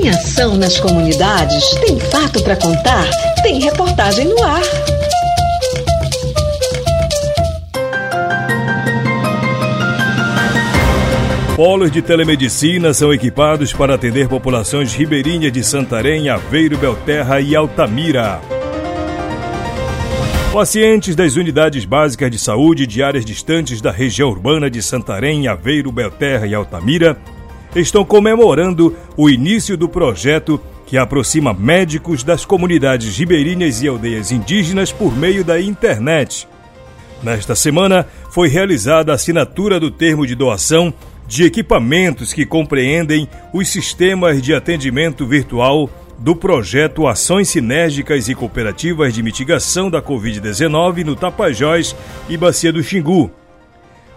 Tem ação nas comunidades? Tem fato para contar? Tem reportagem no ar. Polos de telemedicina são equipados para atender populações ribeirinhas de Santarém, Aveiro, Belterra e Altamira. Pacientes das unidades básicas de saúde de áreas distantes da região urbana de Santarém, Aveiro, Belterra e Altamira estão comemorando o início do projeto que aproxima médicos das comunidades ribeirinhas e aldeias indígenas por meio da internet. Nesta semana, foi realizada a assinatura do termo de doação de equipamentos que compreendem os sistemas de atendimento virtual do projeto Ações Sinérgicas e Cooperativas de Mitigação da Covid-19 no Tapajós e Bacia do Xingu.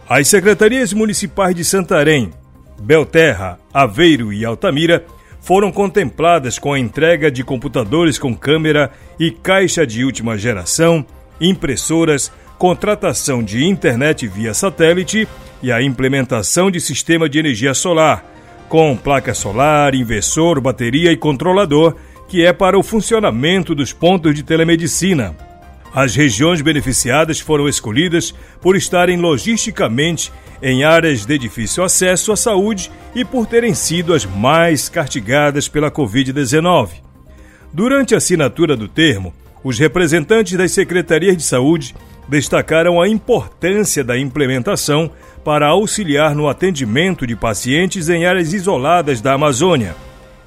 As secretarias municipais de Santarém, Belterra, Aveiro e Altamira foram contempladas com a entrega de computadores com câmera e caixa de última geração, impressoras, contratação de internet via satélite e a implementação de sistema de energia solar, com placa solar, inversor, bateria e controlador, que é para o funcionamento dos pontos de telemedicina. As regiões beneficiadas foram escolhidas por estarem logisticamente em áreas de difícil acesso à saúde e por terem sido as mais castigadas pela Covid-19. Durante a assinatura do termo, os representantes das secretarias de saúde destacaram a importância da implementação para auxiliar no atendimento de pacientes em áreas isoladas da Amazônia.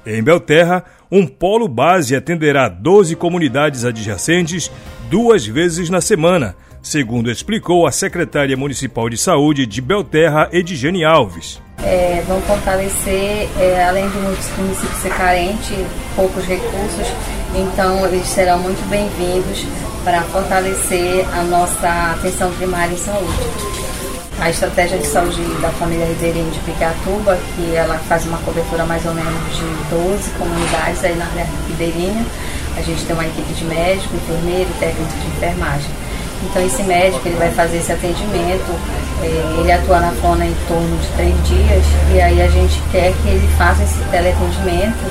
Em Belterra, um polo base atenderá 12 comunidades adjacentes duas vezes na semana, segundo explicou a secretária municipal de saúde de Belterra, Edgene Alves. É, vão fortalecer, é, além do município ser carente, poucos recursos, então eles serão muito bem-vindos para fortalecer a nossa atenção primária em saúde a estratégia de saúde da família Ribeirinha de Picatuba, que ela faz uma cobertura mais ou menos de 12 comunidades aí na ribeirinha. A gente tem uma equipe de médico, enfermeiro, técnico de enfermagem. Então esse médico ele vai fazer esse atendimento, é, ele atua na FONA em torno de três dias e aí a gente quer que ele faça esse teleatendimento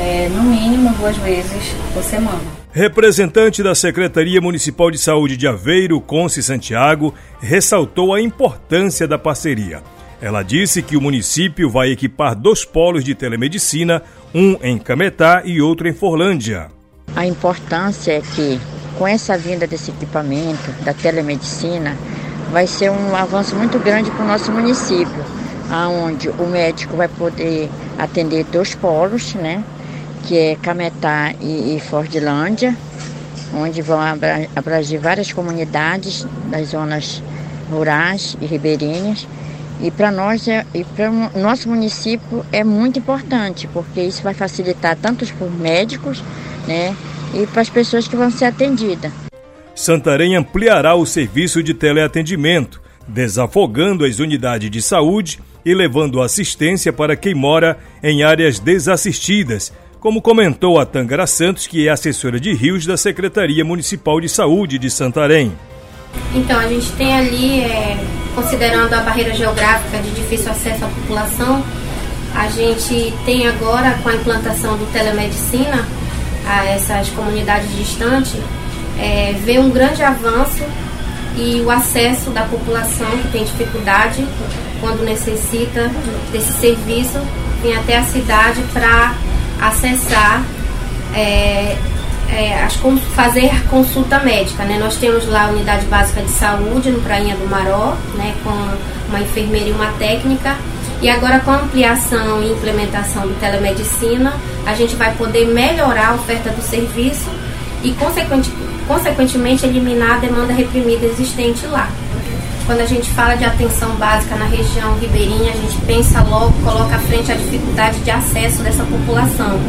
é, no mínimo duas vezes por semana. Representante da Secretaria Municipal de Saúde de Aveiro, Conce Santiago, ressaltou a importância da parceria. Ela disse que o município vai equipar dois polos de telemedicina, um em Cametá e outro em Forlândia. A importância é que, com essa vinda desse equipamento da telemedicina, vai ser um avanço muito grande para o nosso município, aonde o médico vai poder atender dois polos, né? que é Cametá e, e Fordilândia, onde vão abranger várias comunidades das zonas rurais e ribeirinhas. E para nós é, e para o nosso município é muito importante, porque isso vai facilitar tanto os médicos, né, e para as pessoas que vão ser atendidas. Santarém ampliará o serviço de teleatendimento, desafogando as unidades de saúde e levando assistência para quem mora em áreas desassistidas, como comentou a Tangara Santos, que é assessora de rios da Secretaria Municipal de Saúde de Santarém. Então, a gente tem ali, é, considerando a barreira geográfica de difícil acesso à população, a gente tem agora, com a implantação do telemedicina, a essas comunidades distantes, é, vê um grande avanço e o acesso da população que tem dificuldade quando necessita desse serviço, vem até a cidade para acessar, é, é, as, fazer consulta médica. Né? Nós temos lá a unidade básica de saúde no Prainha do Maró, né, com uma enfermeira e uma técnica. E agora com a ampliação e implementação do telemedicina, a gente vai poder melhorar a oferta do serviço e consequentemente, eliminar a demanda reprimida existente lá. Quando a gente fala de atenção básica na região ribeirinha, a gente pensa logo, coloca à frente a dificuldade de acesso dessa população.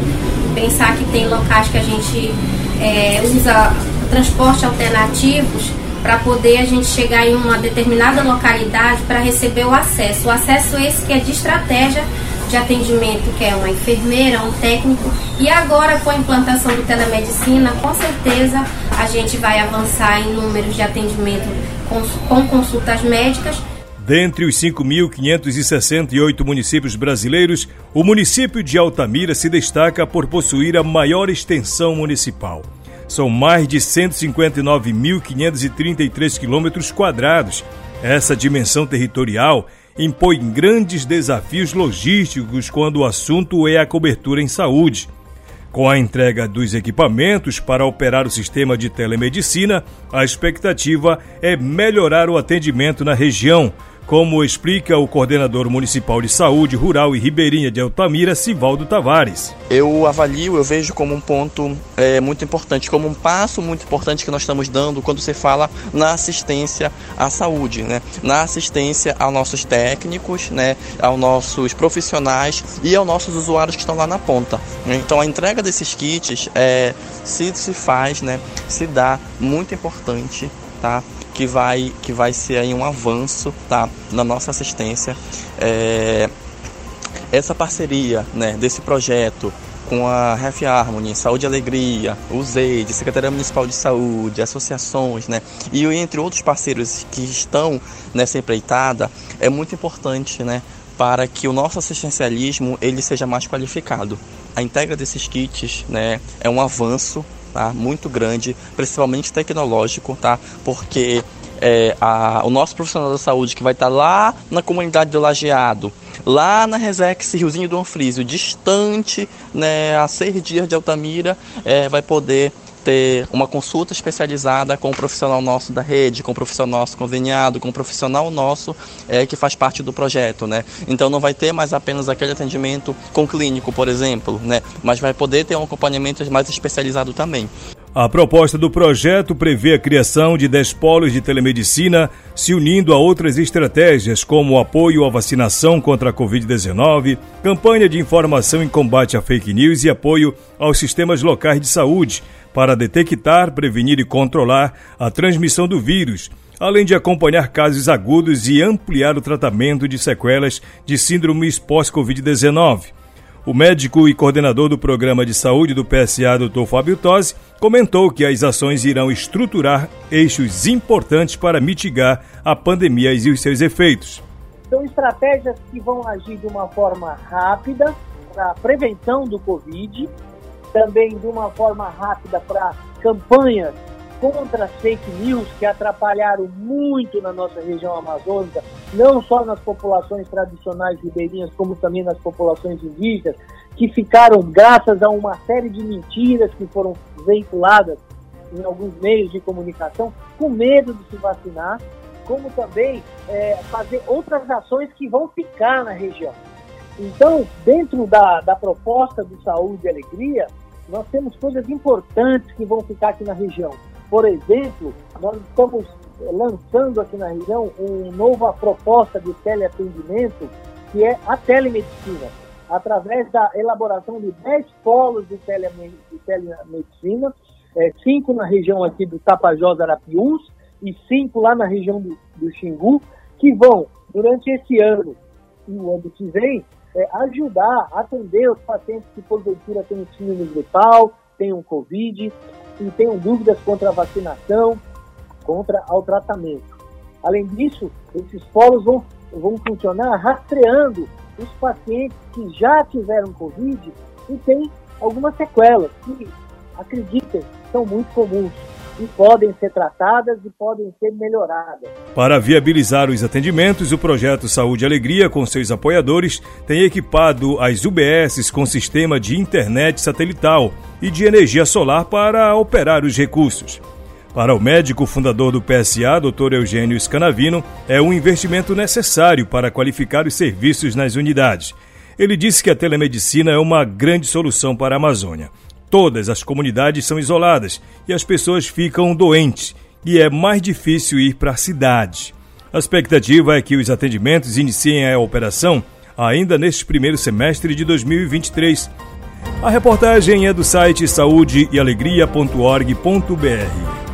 Pensar que tem locais que a gente é, usa transporte alternativos para poder a gente chegar em uma determinada localidade para receber o acesso. O acesso esse que é de estratégia de atendimento, que é uma enfermeira, um técnico. E agora, com a implantação do telemedicina, com certeza a gente vai avançar em números de atendimento com, com consultas médicas. Dentre os 5.568 municípios brasileiros, o município de Altamira se destaca por possuir a maior extensão municipal. São mais de 159.533 quilômetros quadrados. Essa dimensão territorial impõe grandes desafios logísticos quando o assunto é a cobertura em saúde. Com a entrega dos equipamentos para operar o sistema de telemedicina, a expectativa é melhorar o atendimento na região, como explica o coordenador municipal de saúde rural e ribeirinha de Altamira, Sivaldo Tavares. Eu avalio, eu vejo como um ponto é, muito importante, como um passo muito importante que nós estamos dando quando se fala na assistência à saúde, né? na assistência aos nossos técnicos, né? aos nossos profissionais e aos nossos usuários que estão lá na ponta. Então a entrega desses kits é, se, se faz, né? se dá muito importante tá? Que vai, que vai ser aí um avanço tá, na nossa assistência. É, essa parceria né, desse projeto com a Health Harmony, Saúde e Alegria, o ZEID, Secretaria Municipal de Saúde, associações, né, e entre outros parceiros que estão nessa empreitada, é muito importante, né, para que o nosso assistencialismo ele seja mais qualificado. A entrega desses kits, né, é um avanço tá? muito grande, principalmente tecnológico, tá? porque é, a, o nosso profissional da saúde que vai estar tá lá na comunidade do Lajeado, lá na Resex Riozinho do Anfrísio, distante, né, a seis dias de Altamira, é, vai poder ter uma consulta especializada com um profissional nosso da rede, com um profissional nosso conveniado, com um profissional nosso é, que faz parte do projeto, né? Então não vai ter mais apenas aquele atendimento com clínico, por exemplo, né? Mas vai poder ter um acompanhamento mais especializado também. A proposta do projeto prevê a criação de 10 polos de telemedicina, se unindo a outras estratégias como apoio à vacinação contra a Covid-19, campanha de informação em combate à fake news e apoio aos sistemas locais de saúde, para detectar, prevenir e controlar a transmissão do vírus, além de acompanhar casos agudos e ampliar o tratamento de sequelas de síndrome pós-Covid-19. O médico e coordenador do programa de saúde do PSA, Dr. Fábio Tosi, comentou que as ações irão estruturar eixos importantes para mitigar a pandemia e os seus efeitos. São estratégias que vão agir de uma forma rápida para a prevenção do Covid também de uma forma rápida para campanhas contra fake news que atrapalharam muito na nossa região amazônica, não só nas populações tradicionais ribeirinhas, como também nas populações indígenas, que ficaram graças a uma série de mentiras que foram veiculadas em alguns meios de comunicação, com medo de se vacinar, como também é, fazer outras ações que vão ficar na região. Então, dentro da, da proposta do Saúde e Alegria, nós temos coisas importantes que vão ficar aqui na região. Por exemplo, nós estamos lançando aqui na região uma nova proposta de teleatendimento, que é a telemedicina, através da elaboração de 10 polos de, telemedicina, é, cinco na região aqui do Tapajós Arapiuns e cinco lá na região do, do Xingu, que vão, durante esse ano e o ano que vem, é, ajudar a atender os pacientes que porventura têm síndrome gripal, tenham Covid e tenham dúvidas contra a vacinação, contra o tratamento. Além disso, esses polos vão, vão funcionar rastreando os pacientes que já tiveram Covid e têm algumas sequelas, que, acreditem, são muito comuns e podem ser tratadas e podem ser melhoradas. Para viabilizar os atendimentos, o projeto Saúde e Alegria, com seus apoiadores, tem equipado as UBSs com sistema de internet satelital e de energia solar para operar os recursos. Para o médico fundador do PSA, Dr. Eugênio Scanavino, é um investimento necessário para qualificar os serviços nas unidades. Ele disse que a telemedicina é uma grande solução para a Amazônia. Todas as comunidades são isoladas e as pessoas ficam doentes e é mais difícil ir para a cidade. A expectativa é que os atendimentos iniciem a operação ainda neste primeiro semestre de 2023. A reportagem é do site saúdeealegria.org.br.